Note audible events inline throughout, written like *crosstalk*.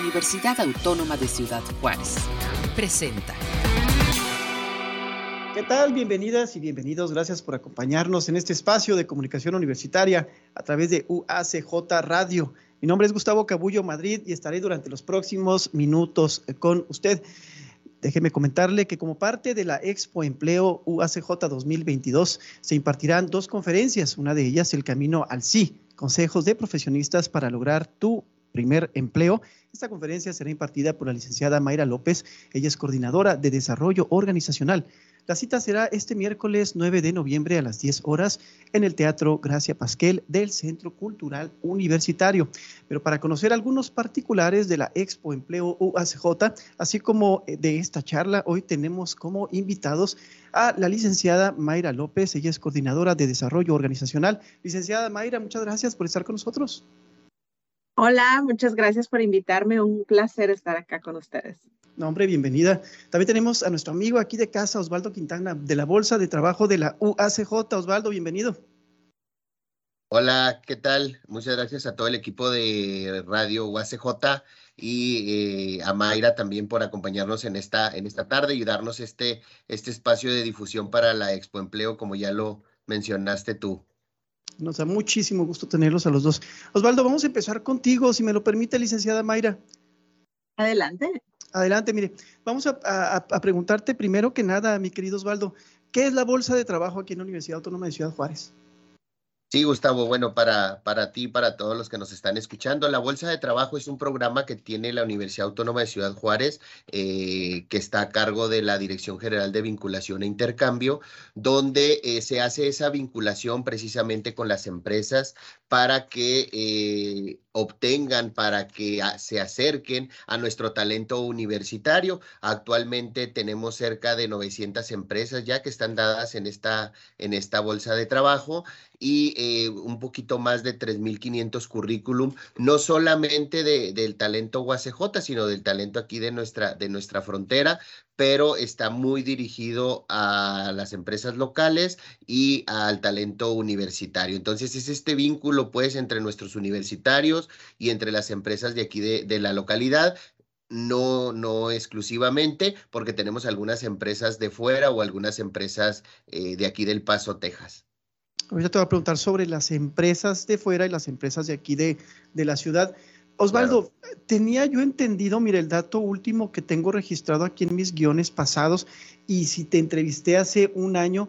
Universidad Autónoma de Ciudad Juárez. Presenta. ¿Qué tal? Bienvenidas y bienvenidos. Gracias por acompañarnos en este espacio de comunicación universitaria a través de UACJ Radio. Mi nombre es Gustavo Cabullo Madrid y estaré durante los próximos minutos con usted. Déjeme comentarle que como parte de la Expo Empleo UACJ 2022 se impartirán dos conferencias, una de ellas el Camino al Sí, consejos de profesionistas para lograr tu primer empleo. Esta conferencia será impartida por la licenciada Mayra López, ella es coordinadora de desarrollo organizacional la cita será este miércoles 9 de noviembre a las 10 horas en el Teatro Gracia Pasquel del Centro Cultural Universitario. Pero para conocer algunos particulares de la Expo Empleo UACJ, así como eh, de esta charla, hoy tenemos como invitados a la licenciada Mayra López, ella es coordinadora de desarrollo organizacional. Licenciada Mayra, muchas gracias por estar con nosotros. Hola, muchas gracias por invitarme. Un placer estar acá con ustedes. No, hombre, bienvenida. También tenemos a nuestro amigo aquí de casa, Osvaldo Quintana, de la Bolsa de Trabajo de la UACJ. Osvaldo, bienvenido. Hola, ¿qué tal? Muchas gracias a todo el equipo de Radio UACJ y eh, a Mayra también por acompañarnos en esta, en esta tarde y darnos este, este espacio de difusión para la Expo Empleo, como ya lo mencionaste tú. Nos da muchísimo gusto tenerlos a los dos. Osvaldo, vamos a empezar contigo, si me lo permite, licenciada Mayra. Adelante. Adelante, mire, vamos a, preguntarte primero que nada, mi querido Osvaldo, ¿qué es la bolsa de trabajo aquí en la Universidad Autónoma de Ciudad Juárez? Sí, Gustavo, bueno, para, para ti, para todos los que nos están escuchando, la Bolsa de Trabajo es un programa que tiene la Universidad Autónoma de Ciudad Juárez, eh, que está a cargo de la Dirección General de Vinculación e Intercambio, donde eh, se hace esa vinculación precisamente con las empresas para que eh, obtengan, para que se acerquen a nuestro talento universitario. Actualmente tenemos cerca de 900 empresas ya que están dadas en esta, en esta bolsa de trabajo y eh, un poquito más de 3.500 currículum, no solamente del talento UACJ, sino del talento aquí de nuestra, de nuestra frontera, pero está muy dirigido a las empresas locales y al talento universitario. Entonces es este vínculo pues entre nuestros universitarios y entre las empresas de aquí de, la localidad no, no exclusivamente, porque tenemos algunas empresas de fuera o algunas empresas eh, de aquí del Paso, Texas. Ahorita te voy a preguntar sobre las empresas de fuera y las empresas de aquí de, de la ciudad. Osvaldo, tenía yo entendido, mira, el dato último que tengo registrado aquí en mis guiones pasados, y si te entrevisté hace un año,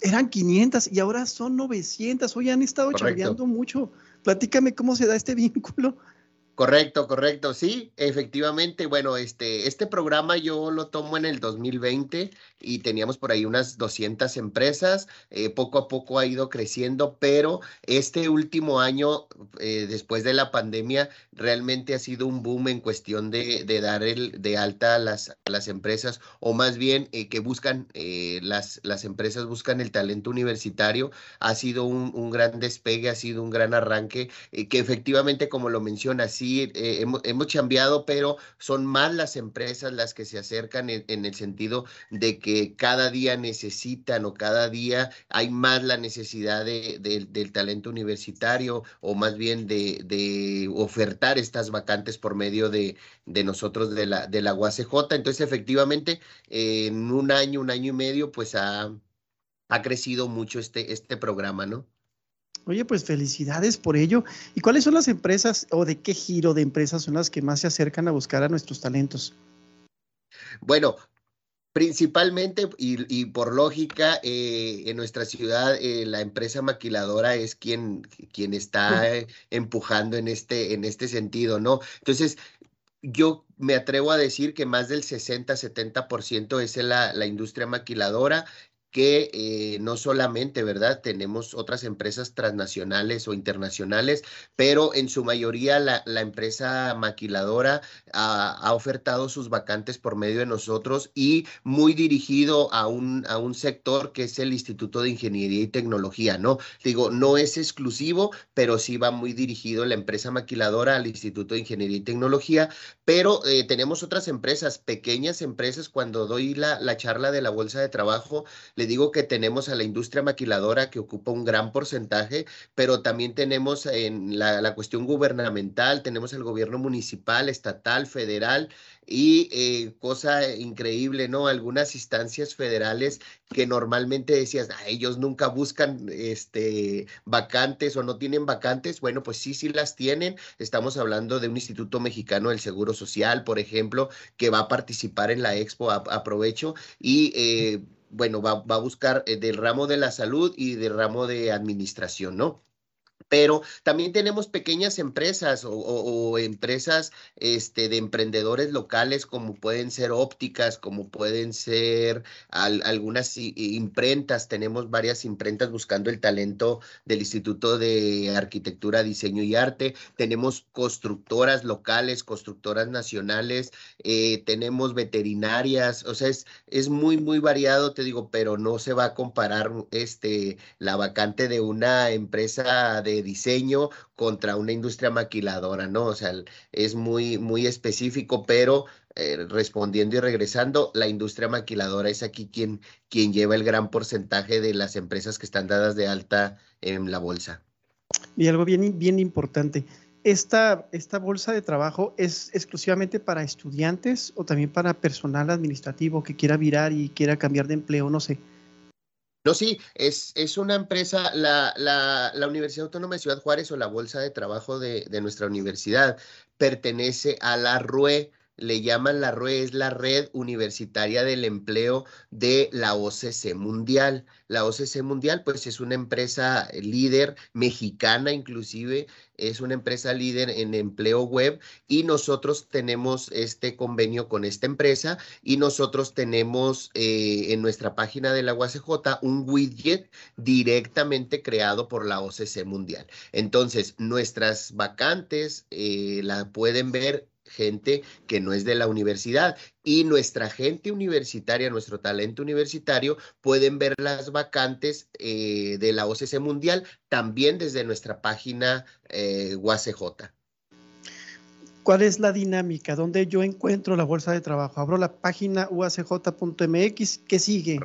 eran 500 y ahora son 900. Hoy han estado chambeando mucho. Platícame cómo se da este *laughs* vínculo. Correcto, correcto, sí, efectivamente. Bueno, este, este programa yo lo tomo en el 2020 y teníamos por ahí unas 200 empresas. Eh, poco a poco ha ido creciendo, pero este último año, eh, después de la pandemia, realmente ha sido un boom en cuestión de, dar el de alta a las, las empresas, o más bien eh, que buscan, las, las empresas buscan el talento universitario. Ha sido un, un gran despegue, ha sido un gran arranque, que efectivamente, como lo menciona, eh, hemos, hemos, cambiado, pero son más las empresas las que se acercan en, el sentido de que cada día necesitan o cada día hay más la necesidad de, del talento universitario o más bien de, ofertar estas vacantes por medio de, nosotros de la, de la UACJ. Entonces, efectivamente, en un año, un año y medio, pues ha, ha crecido mucho este, este programa, ¿no? Oye, pues felicidades por ello. ¿Y cuáles son las empresas o de qué giro de empresas son las que más se acercan a buscar a nuestros talentos? Bueno, principalmente y, por lógica, eh, en nuestra ciudad eh, la empresa maquiladora es quien, quien está empujando en este, en este sentido, ¿no? Entonces, yo me atrevo a decir que más del 60-70% es la, la industria maquiladora que eh, no solamente, ¿verdad? Tenemos otras empresas transnacionales o internacionales, pero en su mayoría la, empresa maquiladora ha, ofertado sus vacantes por medio de nosotros y muy dirigido a un, a un sector que es el Instituto de Ingeniería y Tecnología, ¿no? Digo, no es exclusivo, pero sí va muy dirigido la empresa maquiladora al Instituto de Ingeniería y Tecnología, pero eh, tenemos otras empresas, pequeñas empresas, cuando doy la, la charla de la Bolsa de Trabajo, te digo que tenemos a la industria maquiladora que ocupa un gran porcentaje, pero también tenemos en la, cuestión gubernamental, tenemos el gobierno municipal, estatal, federal, y eh, cosa increíble, ¿no? Algunas instancias federales que normalmente decías, ah, ellos nunca buscan este, vacantes o no tienen vacantes. Bueno, pues sí, sí las tienen. Estamos hablando de un Instituto Mexicano del Seguro Social, por ejemplo, que va a participar en la expo, aprovecho, y eh, bueno, va, va, a buscar eh, del ramo de la salud y del ramo de administración, ¿no? Pero también tenemos pequeñas empresas o, empresas este, de emprendedores locales como pueden ser ópticas, como pueden ser algunas imprentas. Tenemos varias imprentas buscando el talento del Instituto de Arquitectura, Diseño y Arte. Tenemos constructoras locales, constructoras nacionales, eh, tenemos veterinarias, o sea, es, es muy, muy variado, te digo, pero no se va a comparar este, la vacante de una empresa de diseño contra una industria maquiladora, ¿no? O sea, es muy, muy específico, pero eh, respondiendo y regresando, la industria maquiladora es aquí quien, quien lleva el gran porcentaje de las empresas que están dadas de alta en la bolsa. Y algo bien, bien importante. Esta, esta bolsa de trabajo es exclusivamente para estudiantes o también para personal administrativo que quiera virar y quiera cambiar de empleo, no sé. No, sí, es, es una empresa, la, la, la, Universidad Autónoma de Ciudad Juárez o la Bolsa de Trabajo de, de nuestra universidad pertenece a la RUE, le llaman la RUE, es la Red Universitaria del Empleo de la OCC Mundial. La OCC Mundial, pues es una empresa líder mexicana inclusive, es una empresa líder en empleo web y nosotros tenemos este convenio con esta empresa y nosotros tenemos eh, en nuestra página de la UACJ un widget directamente creado por la OCC Mundial. Entonces, nuestras vacantes eh, la pueden ver gente que no es de la universidad. Y nuestra gente universitaria, nuestro talento universitario, pueden ver las vacantes eh, de la OCC Mundial también desde nuestra página eh, UACJ. ¿Cuál es la dinámica? ¿Dónde yo encuentro la bolsa de trabajo? Abro la página uacj.mx. ¿Qué sigue?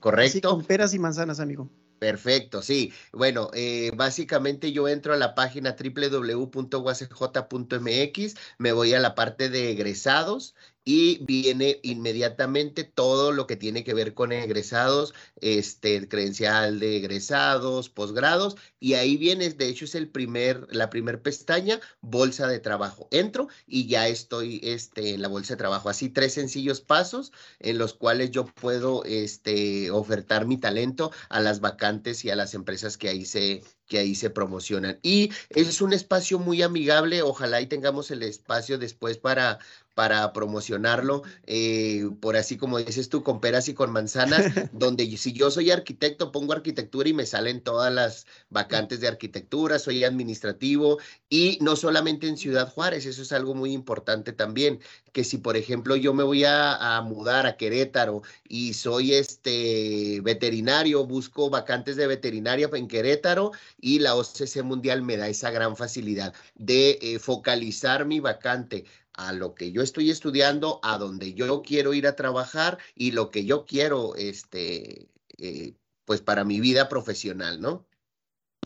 Correcto. con peras y manzanas, amigo. Perfecto, sí. Bueno, eh, básicamente yo entro a la página www.uacj.mx, me voy a la parte de egresados y viene inmediatamente todo lo que tiene que ver con egresados, este, credencial de egresados, posgrados, y ahí viene, de hecho es el primer, la primer pestaña, bolsa de trabajo. Entro y ya estoy este, en la bolsa de trabajo. Así tres sencillos pasos en los cuales yo puedo este, ofertar mi talento a las vacantes y a las empresas que ahí se, que ahí se promocionan. Y es un espacio muy amigable, ojalá y tengamos el espacio después para, para promocionarlo, eh, por así como dices tú, con peras y con manzanas, *laughs* donde si yo soy arquitecto, pongo arquitectura y me salen todas las vacantes de arquitectura, soy administrativo y no solamente en Ciudad Juárez, eso es algo muy importante también, que si por ejemplo yo me voy a, a mudar a Querétaro y soy este veterinario, busco vacantes de veterinaria en Querétaro y la OCC Mundial me da esa gran facilidad de eh, focalizar mi vacante a lo que yo estoy estudiando, a donde yo quiero ir a trabajar y lo que yo quiero, este, eh, pues para mi vida profesional, ¿no?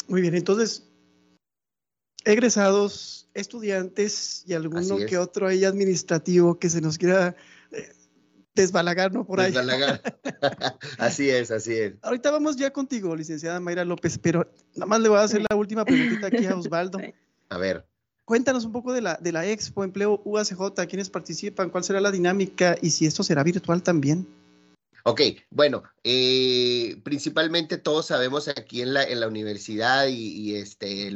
Muy bien, entonces, egresados, estudiantes y alguno que otro ahí administrativo que se nos quiera eh, desbalagar, ¿no? Por ahí. Desbalagar. *laughs* así es, así es. Ahorita vamos ya contigo, licenciada Mayra López, pero nada más le voy a hacer la última preguntita aquí a Osvaldo. A ver. Cuéntanos un poco de la, de la Expo Empleo UACJ, quiénes participan, cuál será la dinámica y si esto será virtual también. Ok, bueno, eh, principalmente todos sabemos aquí en la, universidad y, este,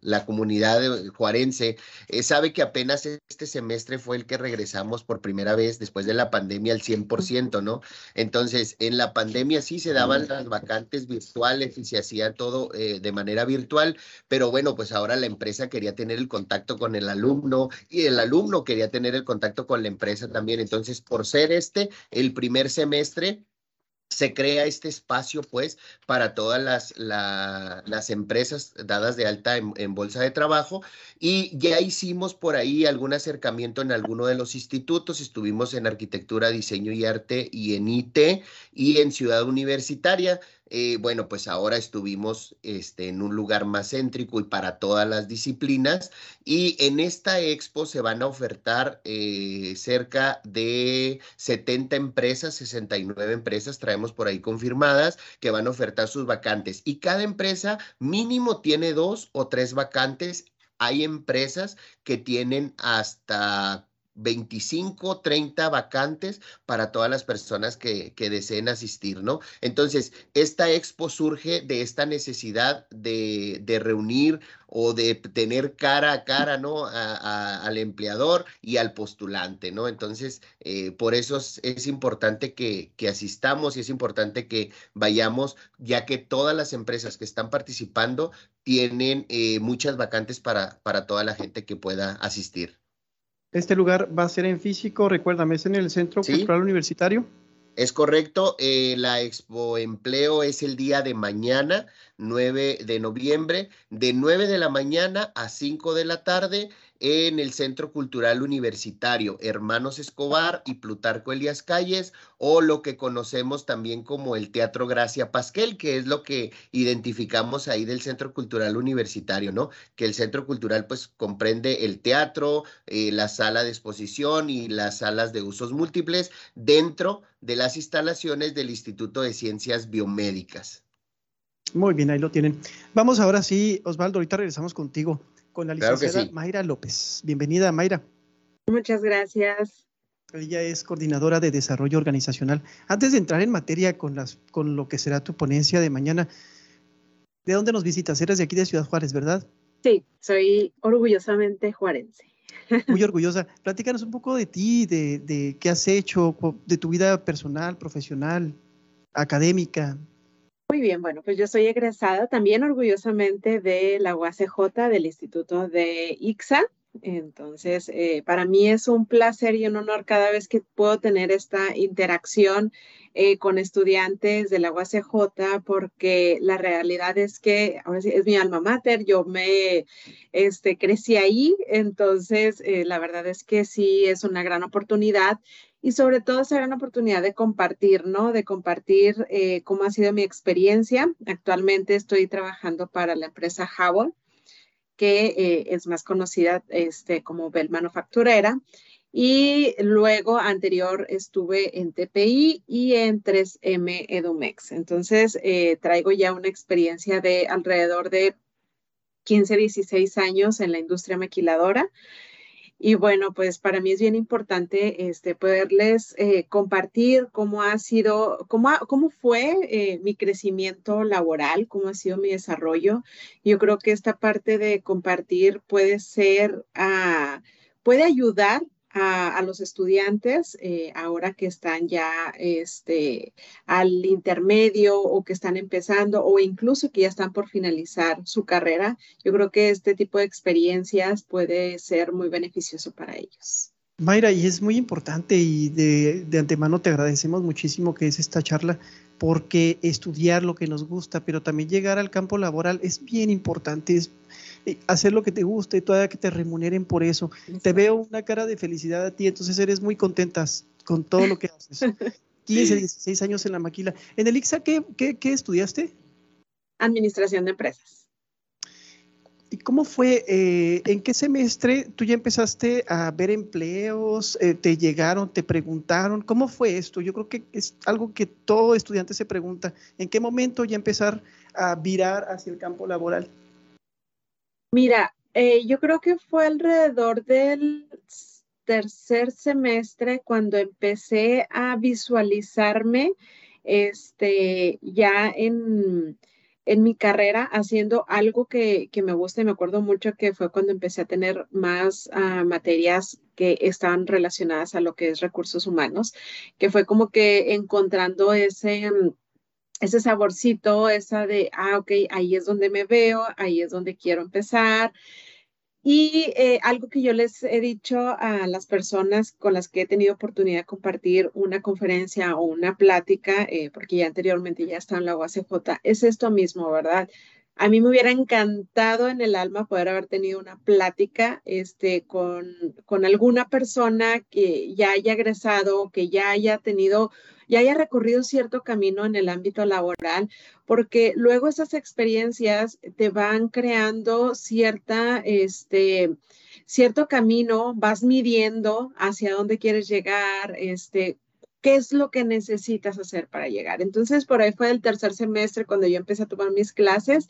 la comunidad juarense eh, sabe que apenas este semestre fue el que regresamos por primera vez después de la pandemia al 100%, ¿no? Entonces, en la pandemia sí se daban las vacantes virtuales y se hacía todo eh, de manera virtual, pero bueno, pues ahora la empresa quería tener el contacto con el alumno y el alumno quería tener el contacto con la empresa también. Entonces, por ser este el primer semestre, se crea este espacio, pues, para todas las, las empresas dadas de alta en, bolsa de trabajo. Y ya hicimos por ahí algún acercamiento en alguno de los institutos. Estuvimos en arquitectura, diseño y arte y en IT y en ciudad universitaria. Eh, bueno, pues ahora estuvimos este, en un lugar más céntrico y para todas las disciplinas. Y en esta expo se van a ofertar eh, cerca de 70 empresas, 69 empresas, traemos por ahí confirmadas, que van a ofertar sus vacantes. Y cada empresa mínimo tiene dos o tres vacantes. Hay empresas que tienen hasta 25, 30 vacantes para todas las personas que, deseen asistir, ¿no? Entonces, esta expo surge de esta necesidad de, reunir o de tener cara a cara, ¿no? al empleador y al postulante, ¿no? Entonces, eh, por eso es, importante que, asistamos y es importante que vayamos, ya que todas las empresas que están participando tienen eh, muchas vacantes para, para toda la gente que pueda asistir. Este lugar va a ser en físico, recuérdame, es en el Centro Cultural Universitario. Es correcto, eh, la Expo Empleo es el día de mañana, 9 de noviembre, de 9 de la mañana a 5 de la tarde en el Centro Cultural Universitario Hermanos Escobar y Plutarco Elias Calles, o lo que conocemos también como el Teatro Gracia Pasquel, que es lo que identificamos ahí del Centro Cultural Universitario, ¿no? Que el Centro Cultural pues comprende el teatro, eh, la sala de exposición y las salas de usos múltiples dentro de las instalaciones del Instituto de Ciencias Biomédicas. Muy bien, ahí lo tienen. Vamos ahora sí, Osvaldo, ahorita regresamos contigo con la licenciada Mayra López. Bienvenida, Mayra. Muchas gracias. Ella es coordinadora de desarrollo organizacional. Antes de entrar en materia con, las, con lo que será tu ponencia de mañana, ¿de dónde nos visitas? Eres de aquí de Ciudad Juárez, ¿verdad? Sí, soy orgullosamente juarense. Muy orgullosa. Platícanos un poco de ti, de, de qué has hecho, de tu vida personal, profesional, académica. Muy bien, bueno, pues yo soy egresada también orgullosamente de la UACJ, del Instituto de ICSA. Entonces, eh, para mí es un placer y un honor cada vez que puedo tener esta interacción eh, con estudiantes de la UACJ, porque la realidad es que ahora sí es mi alma mater, yo me este, crecí ahí, entonces eh, la verdad es que sí es una gran oportunidad y sobre todo será una oportunidad de compartir, ¿no? De compartir eh, cómo ha sido mi experiencia. Actualmente estoy trabajando para la empresa Jabón, que eh, es más conocida este, como Bell Manufacturera. Y luego, anterior, estuve en TPI y en 3M Edumex. Entonces, eh, traigo ya una experiencia de alrededor de 15, 16 años en la industria maquiladora. Y bueno, pues para mí es bien importante este, poderles eh, compartir cómo ha sido, cómo, cómo fue eh, mi crecimiento laboral, cómo ha sido mi desarrollo. Yo creo que esta parte de compartir puede ser, uh, puede ayudar a, los estudiantes eh, ahora que están ya este, al intermedio o que están empezando o incluso que ya están por finalizar su carrera. Yo creo que este tipo de experiencias puede ser muy beneficioso para ellos. Mayra, y es muy importante y de, de, antemano te agradecemos muchísimo que es esta charla, porque estudiar lo que nos gusta, pero también llegar al campo laboral es bien importante, hacer lo que te guste y todavía que te remuneren por eso. Te veo una cara de felicidad a ti, entonces eres muy contenta con todo lo que haces. *laughs* 15, 16 años en la maquila. ¿En el IXA qué, qué, estudiaste? Administración de empresas. ¿Y cómo fue? Eh, ¿En qué semestre tú ya empezaste a ver empleos? Eh, ¿Te llegaron? ¿Te preguntaron? ¿Cómo fue esto? Yo creo que es algo que todo estudiante se pregunta. ¿En qué momento ya empezar a virar hacia el campo laboral? Mira, eh, yo creo que fue alrededor del tercer semestre cuando empecé a visualizarme este, ya en, mi carrera haciendo algo que, me gusta y me acuerdo mucho que fue cuando empecé a tener más ah, materias que estaban relacionadas a lo que es recursos humanos, que fue como que encontrando ese ese saborcito, esa de, ah, ok, ahí es donde me veo, ahí es donde quiero empezar. Y eh, algo que yo les he dicho a las personas con las que he tenido oportunidad de compartir una conferencia o una plática, eh, porque ya anteriormente ya estaba en la UACJ, es esto mismo, ¿verdad? A mí me hubiera encantado en el alma poder haber tenido una plática este, con, con alguna persona que ya haya egresado, que ya haya tenido ya haya recorrido cierto camino en el ámbito laboral, porque luego esas experiencias te van creando cierta, este, cierto camino, vas midiendo hacia dónde quieres llegar, este, qué es lo que necesitas hacer para llegar. Entonces, por ahí fue el tercer semestre cuando yo empecé a tomar mis clases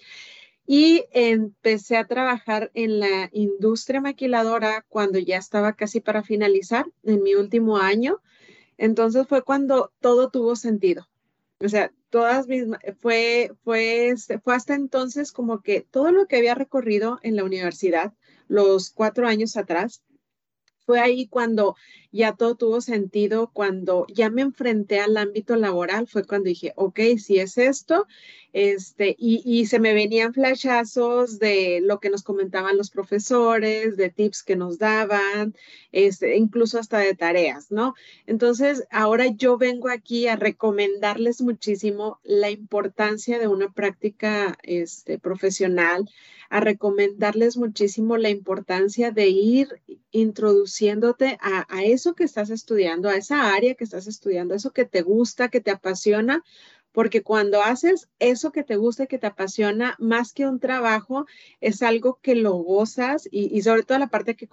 y empecé a trabajar en la industria maquiladora cuando ya estaba casi para finalizar en mi último año. Entonces fue cuando todo tuvo sentido. O sea, todas mis, fue, fue, este, fue hasta entonces como que todo lo que había recorrido en la universidad, los cuatro años atrás, fue ahí cuando ya todo tuvo sentido, cuando ya me enfrenté al ámbito laboral, fue cuando dije, ok, si es esto, este, y, se me venían flashazos de lo que nos comentaban los profesores, de tips que nos daban, este, incluso hasta de tareas, ¿no? Entonces, ahora yo vengo aquí a recomendarles muchísimo la importancia de una práctica este, profesional, a recomendarles muchísimo la importancia de ir introduciéndote a, a que estás estudiando, a esa área que estás estudiando, eso que te gusta, que te apasiona, porque cuando haces eso que te gusta y que te apasiona, más que un trabajo, es algo que lo gozas y, sobre todo la parte que,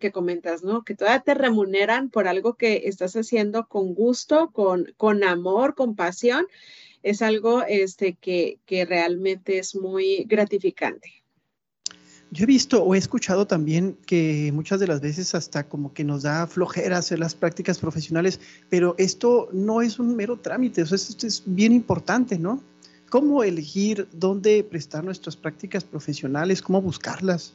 que comentas, ¿no? Que todavía te remuneran por algo que estás haciendo con gusto, con, con amor, con pasión, es algo este, que, que realmente es muy gratificante. Yo he visto o he escuchado también que muchas de las veces hasta como que nos da flojera hacer las prácticas profesionales, pero esto no es un mero trámite, o sea, esto es bien importante, ¿no? ¿Cómo elegir dónde prestar nuestras prácticas profesionales? ¿Cómo buscarlas?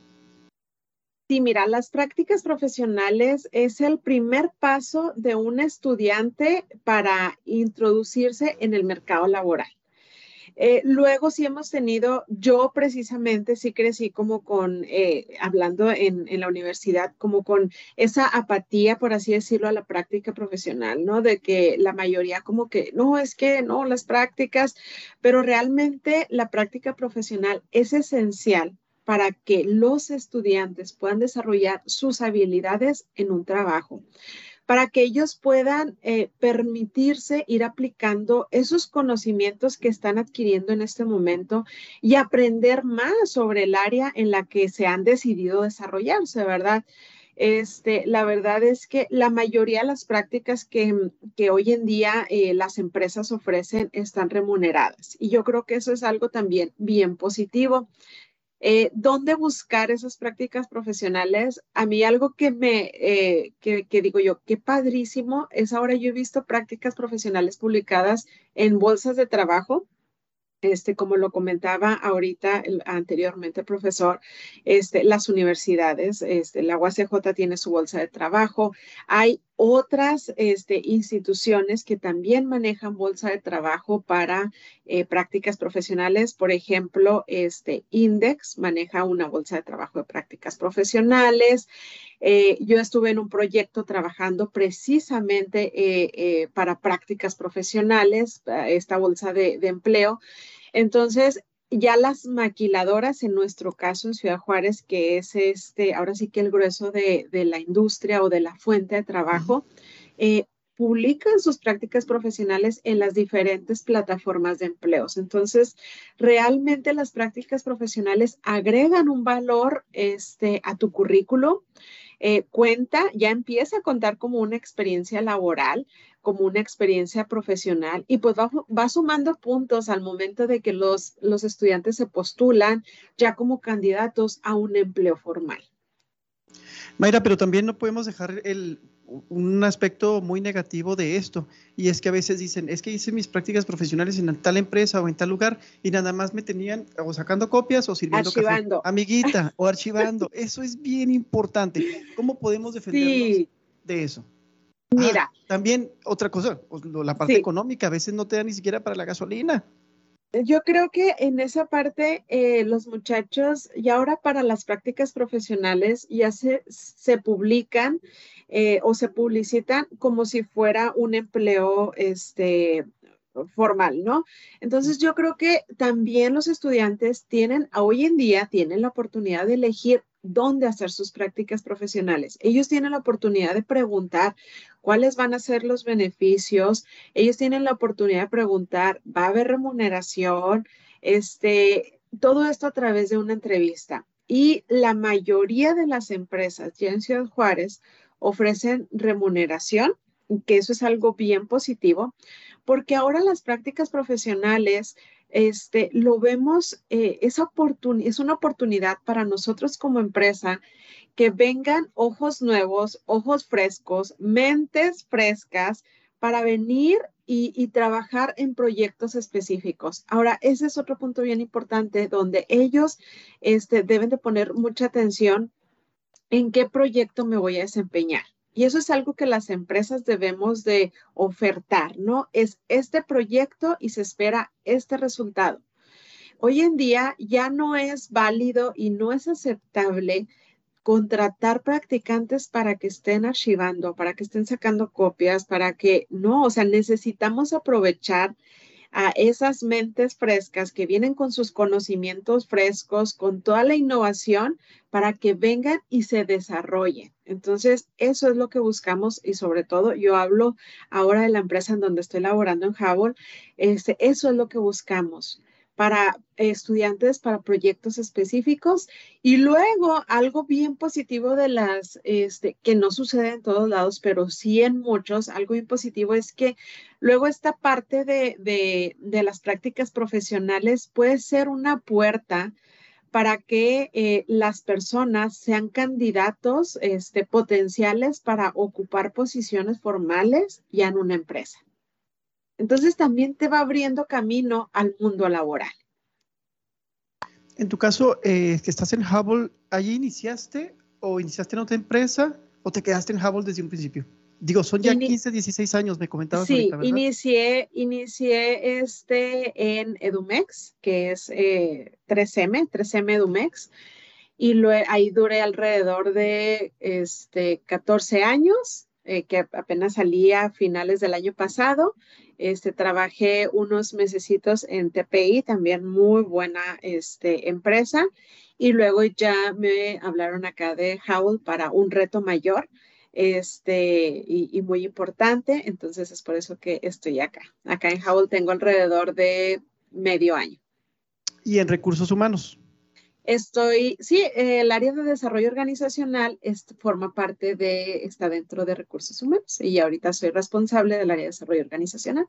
Sí, mira, las prácticas profesionales es el primer paso de un estudiante para introducirse en el mercado laboral. Eh, luego sí hemos tenido, yo precisamente sí crecí como con, eh, hablando en, en, la universidad, como con esa apatía, por así decirlo, a la práctica profesional, ¿no? De que la mayoría como que, no, es que no, las prácticas, pero realmente la práctica profesional es esencial para que los estudiantes puedan desarrollar sus habilidades en un trabajo para que ellos puedan eh, permitirse ir aplicando esos conocimientos que están adquiriendo en este momento y aprender más sobre el área en la que se han decidido desarrollarse, ¿verdad? Este, la verdad es que la mayoría de las prácticas que, hoy en día eh, las empresas ofrecen están remuneradas y yo creo que eso es algo también bien positivo. Eh, ¿Dónde buscar esas prácticas profesionales? A mí algo que me, eh, que, digo yo, qué padrísimo, es ahora yo he visto prácticas profesionales publicadas en bolsas de trabajo este, como lo comentaba ahorita anteriormente profesor, este, las universidades, este, la UACJ tiene su bolsa de trabajo, hay otras este, instituciones que también manejan bolsa de trabajo para eh, prácticas profesionales. Por ejemplo, este Index maneja una bolsa de trabajo de prácticas profesionales. Eh, yo estuve en un proyecto trabajando precisamente eh, para prácticas profesionales, esta bolsa de, de empleo. Entonces, ya las maquiladoras, en nuestro caso en Ciudad Juárez, que es este, ahora sí que el grueso de, la industria o de la fuente de trabajo, eh, publican sus prácticas profesionales en las diferentes plataformas de empleos. Entonces, realmente las prácticas profesionales agregan un valor este, a tu currículo. Eh, cuenta, ya empieza a contar como una experiencia laboral, como una experiencia profesional y pues va, sumando puntos al momento de que los, los estudiantes se postulan ya como candidatos a un empleo formal. Mayra, pero también no podemos dejar el, un aspecto muy negativo de esto, y es que a veces dicen, es que hice mis prácticas profesionales en tal empresa o en tal lugar, y nada más me tenían o sacando copias o sirviendo archivando. amiguita, o archivando. *laughs* Eso es bien importante. ¿Cómo podemos defendernos de eso? Mira. Ah, también otra cosa, la parte económica, a veces no te da ni siquiera para la gasolina. Yo creo que en esa parte eh, los muchachos, y ahora para las prácticas profesionales, ya se, publican eh, o se publicitan como si fuera un empleo este, formal, ¿no? Entonces yo creo que también los estudiantes tienen, hoy en día, tienen la oportunidad de elegir dónde hacer sus prácticas profesionales. Ellos tienen la oportunidad de preguntar cuáles van a ser los beneficios. Ellos tienen la oportunidad de preguntar, ¿va a haber remuneración? Este, todo esto a través de una entrevista. Y la mayoría de las empresas ya Juárez ofrecen remuneración, que eso es algo bien positivo, porque ahora las prácticas profesionales este, lo vemos, eh, es una oportunidad para nosotros como empresa que vengan ojos nuevos, ojos frescos, mentes frescas para venir y, trabajar en proyectos específicos. Ahora, ese es otro punto bien importante donde ellos este, deben de poner mucha atención en qué proyecto me voy a desempeñar. Y eso es algo que las empresas debemos de ofertar, ¿no? Es este proyecto y se espera este resultado. Hoy en día ya no es válido y no es aceptable contratar practicantes para que estén archivando, para que estén sacando copias, para que no, o sea, necesitamos aprovechar a esas mentes frescas que vienen con sus conocimientos frescos, con toda la innovación, para que vengan y se desarrollen. Entonces, eso es lo que buscamos y sobre todo yo hablo ahora de la empresa en donde estoy laborando en Hubble, este, eso es lo que buscamos para estudiantes, para proyectos específicos. Y luego, algo bien positivo de las, este, que no sucede en todos lados, pero sí en muchos, algo bien positivo es que luego esta parte de, de, las prácticas profesionales puede ser una puerta para que eh, las personas sean candidatos este, potenciales para ocupar posiciones formales ya en una empresa. Entonces también te va abriendo camino al mundo laboral. En tu caso, eh, que estás en Hubble, ¿allí iniciaste o iniciaste en otra empresa o te quedaste en Hubble desde un principio? Digo, son ya 15, 16 años, me comentabas. Sí, inicié, inicié este en Edumex, que es 3M, eh, 3M Edumex, y ahí duré alrededor de este, 14 años, eh, que apenas salí a finales del año pasado. Este, trabajé unos mesecitos en TPI, también muy buena este, empresa. Y luego ya me hablaron acá de Howl para un reto mayor este, y, muy importante. Entonces es por eso que estoy acá. Acá en Howl tengo alrededor de medio año. ¿Y en recursos humanos? Estoy, sí, el área de desarrollo organizacional forma parte de, está dentro de recursos humanos y ahorita soy responsable del área de desarrollo organizacional.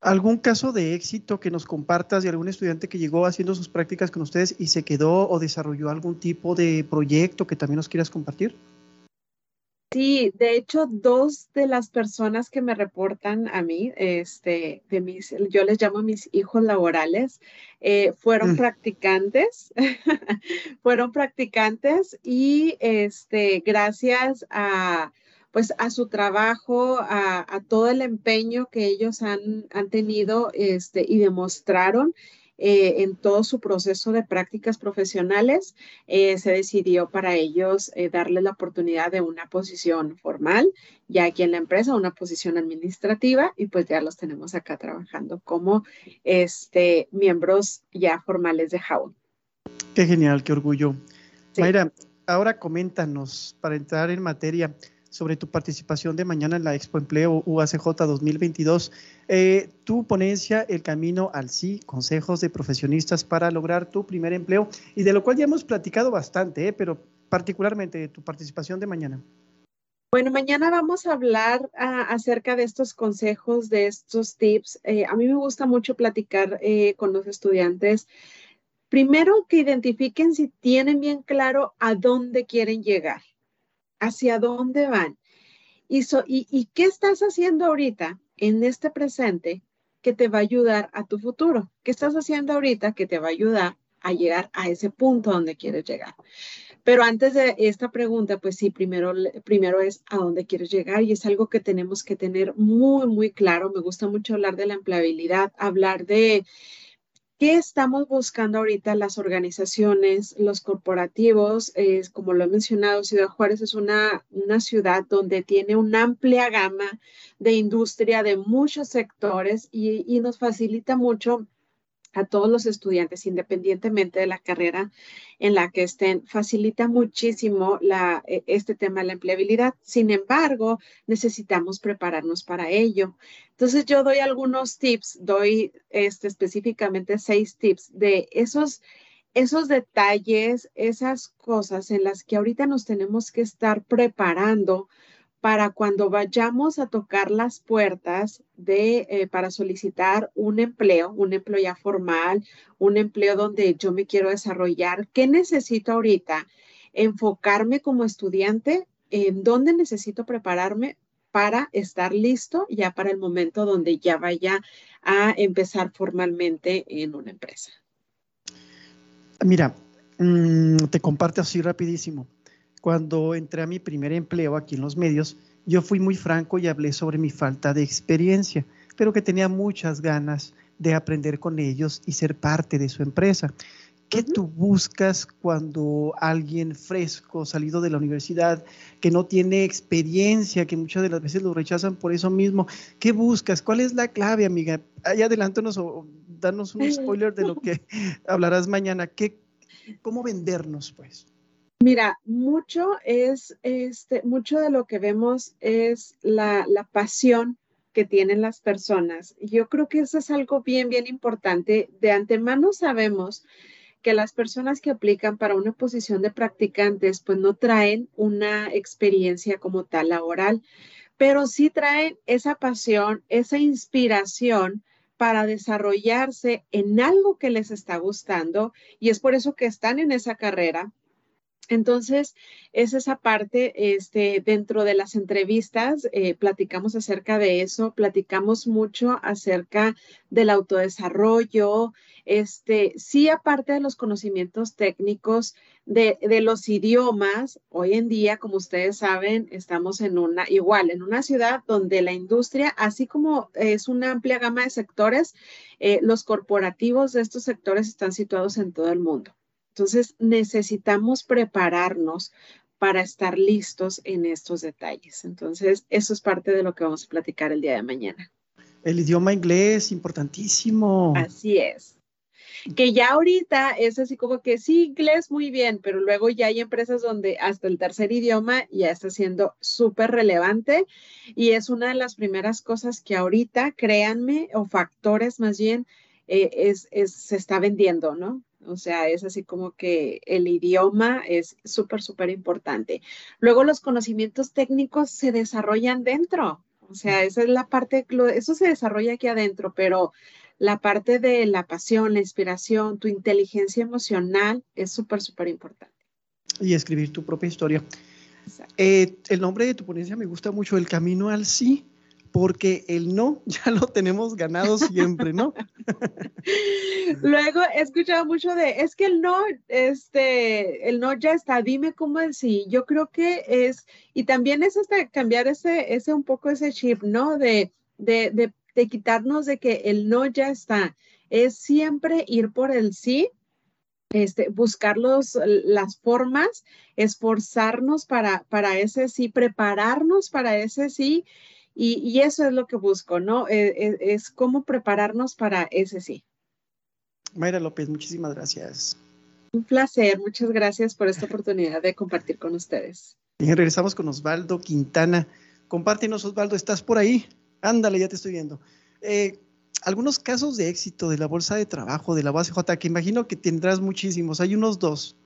¿Algún caso de éxito que nos compartas de algún estudiante que llegó haciendo sus prácticas con ustedes y se quedó o desarrolló algún tipo de proyecto que también nos quieras compartir? Sí, de hecho, dos de las personas que me reportan a mí, este, de mis, yo les llamo mis hijos laborales, eh, fueron mm. practicantes, *laughs* fueron practicantes y este, gracias a, pues, a su trabajo, a, todo el empeño que ellos han, han tenido este, y demostraron, eh, en todo su proceso de prácticas profesionales, eh, se decidió para ellos eh, darle la oportunidad de una posición formal, ya aquí en la empresa, una posición administrativa, y pues ya los tenemos acá trabajando como este, miembros ya formales de Howl. Qué genial, qué orgullo. Mayra, ahora coméntanos para entrar en materia sobre tu participación de mañana en la Expo Empleo UACJ 2022. Eh, tu ponencia, El Camino al Sí, consejos de profesionistas para lograr tu primer empleo, y de lo cual ya hemos platicado bastante, eh, pero particularmente de tu participación de mañana. Bueno, mañana vamos a hablar ah, acerca de estos consejos, de estos tips. Eh, a mí me gusta mucho platicar con los estudiantes. Primero, que identifiquen si tienen bien claro a dónde quieren llegar hacia dónde van. Y, qué estás haciendo ahorita en este presente que te va a ayudar a tu futuro? ¿Qué estás haciendo ahorita que te va a ayudar a llegar a ese punto donde quieres llegar? Pero antes de esta pregunta, pues sí, primero, primero es a dónde quieres llegar y es algo que tenemos que tener muy, muy claro. Me gusta mucho hablar de la empleabilidad, hablar de ¿Qué estamos buscando ahorita las organizaciones, los corporativos? Es, como lo he mencionado, Ciudad Juárez es una, una ciudad donde tiene una amplia gama de industria de muchos sectores y nos facilita mucho a todos los estudiantes, independientemente de la carrera en la que estén, facilita muchísimo la, e, este tema de la empleabilidad. Sin embargo, necesitamos prepararnos para ello. Entonces, yo doy algunos tips, doy este, específicamente seis tips de esos, esos detalles, esas cosas en las que ahorita nos tenemos que estar preparando para cuando vayamos a tocar las puertas de, eh, para solicitar un empleo, un empleo ya formal, un empleo donde yo me quiero desarrollar, ¿qué necesito ahorita? Enfocarme como estudiante, en dónde necesito prepararme para estar listo ya para el momento donde ya vaya a empezar formalmente en una empresa. Mira, mm, te comparto así rapidísimo cuando entré a mi primer empleo aquí en los medios, yo fui muy franco y hablé sobre mi falta de experiencia, pero que tenía muchas ganas de aprender con ellos y ser parte de su empresa. ¿Qué tú buscas cuando alguien fresco, salido de la universidad, que no tiene experiencia, que muchas de las veces lo rechazan por eso mismo? ¿Qué buscas? ¿Cuál es la clave, amiga? Ahí adelántanos o danos un *laughs* spoiler de lo que hablarás mañana. ¿Qué, ¿Cómo vendernos, pues? Mira, mucho es, este, mucho de lo que vemos es la, la pasión que tienen las personas. Yo creo que eso es algo bien, bien importante. De antemano sabemos que las personas que aplican para una posición de practicantes, pues no traen una experiencia como tal laboral, pero sí traen esa pasión, esa inspiración para desarrollarse en algo que les está gustando y es por eso que están en esa carrera entonces, es esa parte, este, dentro de las entrevistas, eh, platicamos acerca de eso, platicamos mucho acerca del autodesarrollo, este, sí, aparte de los conocimientos técnicos de, los idiomas, hoy en día, como ustedes saben, estamos en una, igual, en una ciudad donde la industria, así como es una amplia gama de sectores, eh, los corporativos de estos sectores están situados en todo el mundo. Entonces, necesitamos prepararnos para estar listos en estos detalles. Entonces, eso es parte de lo que vamos a platicar el día de mañana. El idioma inglés, importantísimo. Así es. Que ya ahorita es así como que sí, inglés muy bien, pero luego ya hay empresas donde hasta el tercer idioma ya está siendo súper relevante y es una de las primeras cosas que ahorita, créanme, o factores más bien, eh, es, se está vendiendo, ¿no? O sea, es así como que el idioma es súper, súper importante. Luego los conocimientos técnicos se desarrollan dentro. O sea, esa es la parte, eso se desarrolla aquí adentro, pero la parte de la pasión, la inspiración, tu inteligencia emocional es súper, súper importante. Y escribir tu propia historia. Eh, el nombre de tu ponencia me gusta mucho, El Camino al Sí porque el no ya lo tenemos ganado siempre, ¿no? *laughs* Luego he escuchado mucho de, es que el no, este, el no ya está, dime cómo es sí. Yo creo que es, y también es hasta cambiar ese, ese un poco ese chip, ¿no? De, de, de, de quitarnos de que el no ya está. Es siempre ir por el sí, este, buscar los, las formas, esforzarnos para, para ese sí, prepararnos para ese sí y, eso es lo que busco, ¿no? E, e, es, cómo prepararnos para ese sí. Mayra López, muchísimas gracias. Un placer, muchas gracias por esta oportunidad de compartir con ustedes. Bien, regresamos con Osvaldo Quintana. Compártenos, Osvaldo, ¿estás por ahí? Ándale, ya te estoy viendo. Eh, algunos casos de éxito de la bolsa de trabajo, de la base J, que imagino que tendrás muchísimos. Hay unos dos.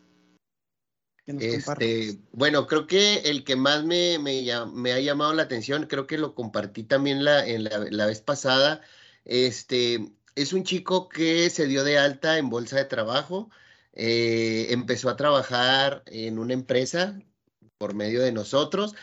Este, bueno, creo que el que más me, me, ha llamado la atención, creo que lo compartí también la, en la, vez pasada, este, es un chico que se dio de alta en bolsa de trabajo, eh, empezó a trabajar en una empresa por medio de nosotros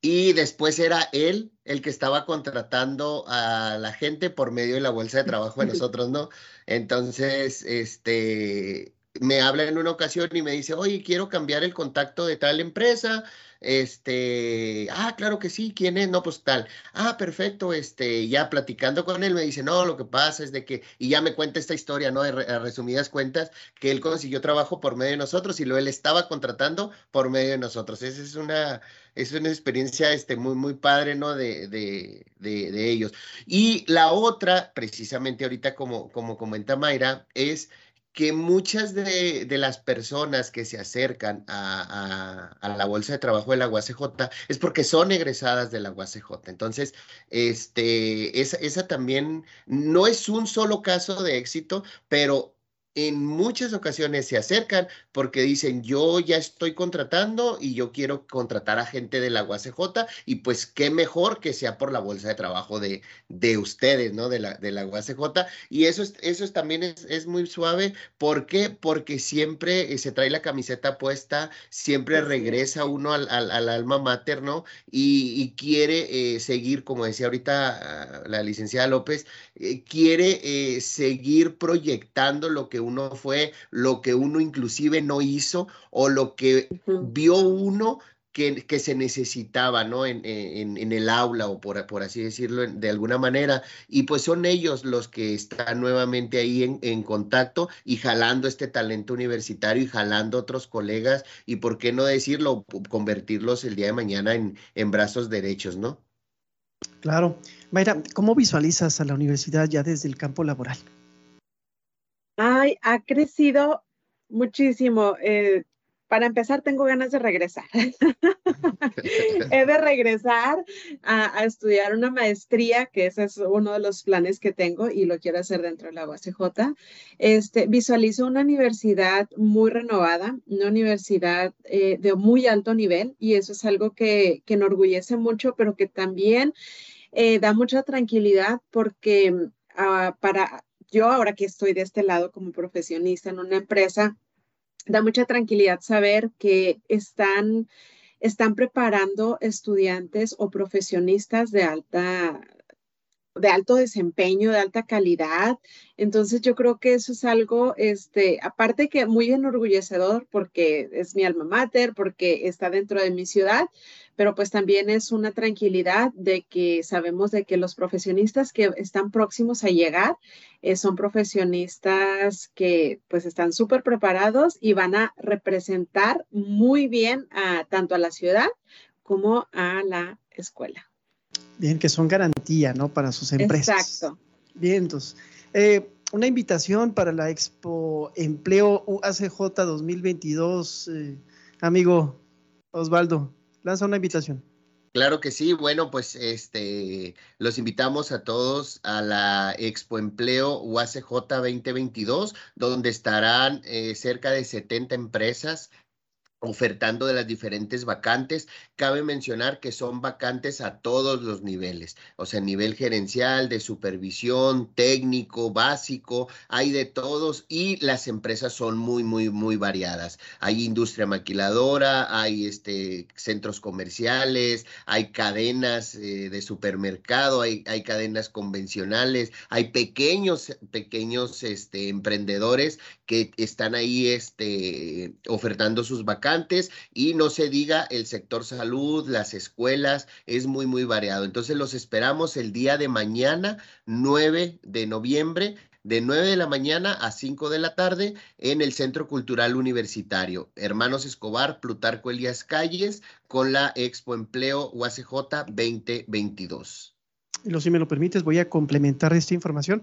y después era él el que estaba contratando a la gente por medio de la bolsa de trabajo de *laughs* nosotros, ¿no? Entonces, este, me habla en una ocasión y me dice, oye, quiero cambiar el contacto de tal empresa, este, ah, claro que sí, ¿quién es? No, pues tal. Ah, perfecto, este, ya platicando con él me dice, no, lo que pasa es de que, y ya me cuenta esta historia, ¿no? De resumidas cuentas, que él consiguió trabajo por medio de nosotros y lo él estaba contratando por medio de nosotros. Esa es una, es una experiencia este, muy, muy padre, ¿no? De, de, de, de ellos. Y la otra, precisamente ahorita como, como comenta Mayra, es que muchas de, las personas que se acercan a, la bolsa de trabajo de la UACJ es porque son egresadas de la UACJ. Entonces, este, esa, esa también no es un solo caso de éxito, pero en muchas ocasiones se acercan porque dicen, yo ya estoy contratando y yo quiero contratar a gente de la UACJ y pues qué mejor que sea por la bolsa de trabajo de, de ustedes, ¿no? De la, de la UACJ. Y eso, es, eso es, también es, es, muy suave. ¿Por qué? Porque siempre eh, se trae la camiseta puesta, siempre regresa uno al, al, alma mater, ¿no? Y, quiere eh, seguir, como decía ahorita ah, la licenciada López, eh, quiere seguir proyectando lo que uno fue, lo que uno inclusive no hizo o lo que vio uno que, que, se necesitaba, ¿no? En, en, en, el aula o por, por así decirlo de alguna manera. Y pues son ellos los que están nuevamente ahí en, en, contacto y jalando este talento universitario y jalando otros colegas y, ¿por qué no decirlo? Convertirlos el día de mañana en, en brazos derechos, ¿no? Claro. Mayra, ¿cómo visualizas a la universidad ya desde el campo laboral? Ay, ha crecido muchísimo. Eh, para empezar, tengo ganas de regresar. *laughs* He de regresar a, estudiar una maestría, que ese es uno de los planes que tengo y lo quiero hacer dentro de la UACJ. Este, visualizo una universidad muy renovada, una universidad eh, de muy alto nivel y eso es algo que, que enorgullece mucho, pero que también eh, da mucha tranquilidad porque uh, para yo ahora que estoy de este lado como profesionista en una empresa, da mucha tranquilidad saber que están, están preparando estudiantes o profesionistas de alta de alto desempeño, de alta calidad. Entonces yo creo que eso es algo, este, aparte que muy enorgullecedor porque es mi alma mater, porque está dentro de mi ciudad, pero pues también es una tranquilidad de que sabemos de que los profesionistas que están próximos a llegar eh, son profesionistas que pues están súper preparados y van a representar muy bien a, tanto a la ciudad como a la escuela. Bien, que son garantía, ¿no? Para sus empresas. Exacto. Bien, entonces, eh, una invitación para la Expo Empleo UACJ 2022, eh, amigo Osvaldo lanza una invitación. Claro que sí, bueno, pues este los invitamos a todos a la Expo Empleo UACJ 2022, donde estarán eh, cerca de 70 empresas ofertando de las diferentes vacantes. Cabe mencionar que son vacantes a todos los niveles, o sea, nivel gerencial, de supervisión, técnico, básico, hay de todos y las empresas son muy, muy, muy variadas. Hay industria maquiladora, hay este, centros comerciales, hay cadenas eh, de supermercado, hay, hay, cadenas convencionales, hay pequeños, pequeños este, emprendedores que están ahí este, ofertando sus vacantes y no se diga el sector salud, las escuelas, es muy, muy variado. Entonces los esperamos el día de mañana, 9 de noviembre, de 9 de la mañana a 5 de la tarde en el Centro Cultural Universitario. Hermanos Escobar, Plutarco Elías Calles, con la Expo Empleo UACJ 2022. Y si me lo permites, voy a complementar esta información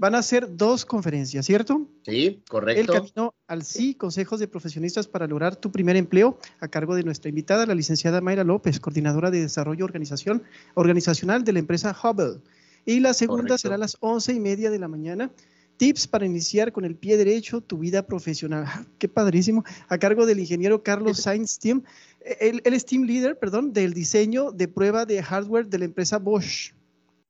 van a ser dos conferencias, ¿cierto? Sí, correcto. El camino al sí, consejos de profesionistas para lograr tu primer empleo, a cargo de nuestra invitada, la licenciada Mayra López, coordinadora de desarrollo organización, organizacional de la empresa Hubble. Y la segunda será a las once y media de la mañana. Tips para iniciar con el pie derecho tu vida profesional. Ah, qué padrísimo. A cargo del ingeniero Carlos *laughs* Sainz Team. Él, él es team leader, perdón, del diseño de prueba de hardware de la empresa Bosch.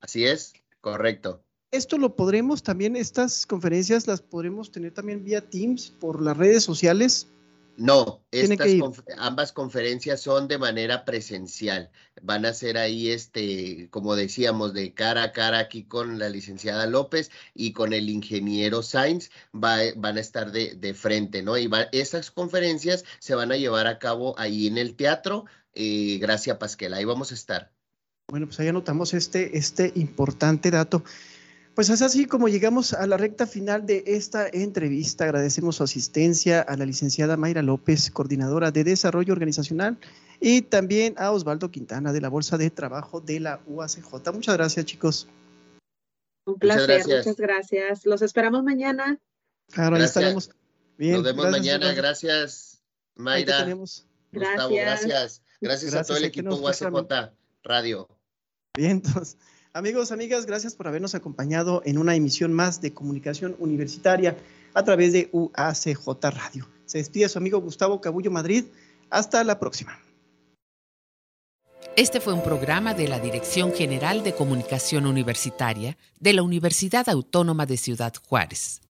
Así es, correcto. Esto lo podremos también, estas conferencias las podremos tener también vía Teams por las redes sociales. No, estas ambas conferencias son de manera presencial. Van a ser ahí, este, como decíamos, de cara a cara aquí con la licenciada López y con el ingeniero Sainz, van a estar de, de frente, ¿no? Y va, esas conferencias se van a llevar a cabo ahí en el teatro, eh, Gracia Pasquel. Ahí vamos a estar. Bueno, pues ahí anotamos este, este importante dato. Pues es así como llegamos a la recta final de esta entrevista. Agradecemos su asistencia a la licenciada Mayra López, coordinadora de Desarrollo Organizacional, y también a Osvaldo Quintana de la Bolsa de Trabajo de la UACJ. Muchas gracias, chicos. Un placer, muchas gracias. Los esperamos mañana. Claro, ahí estaremos. Bien, Nos vemos mañana. Gracias, Mayra. Gracias. gracias. Gracias a todo el equipo UACJ Radio. Bien, entonces. Amigos, amigas, gracias por habernos acompañado en una emisión más de comunicación universitaria a través de UACJ Radio. Se despide su amigo Gustavo Cabullo Madrid. Hasta la próxima. Este fue un programa de la Dirección General de Comunicación Universitaria de la Universidad Autónoma de Ciudad Juárez.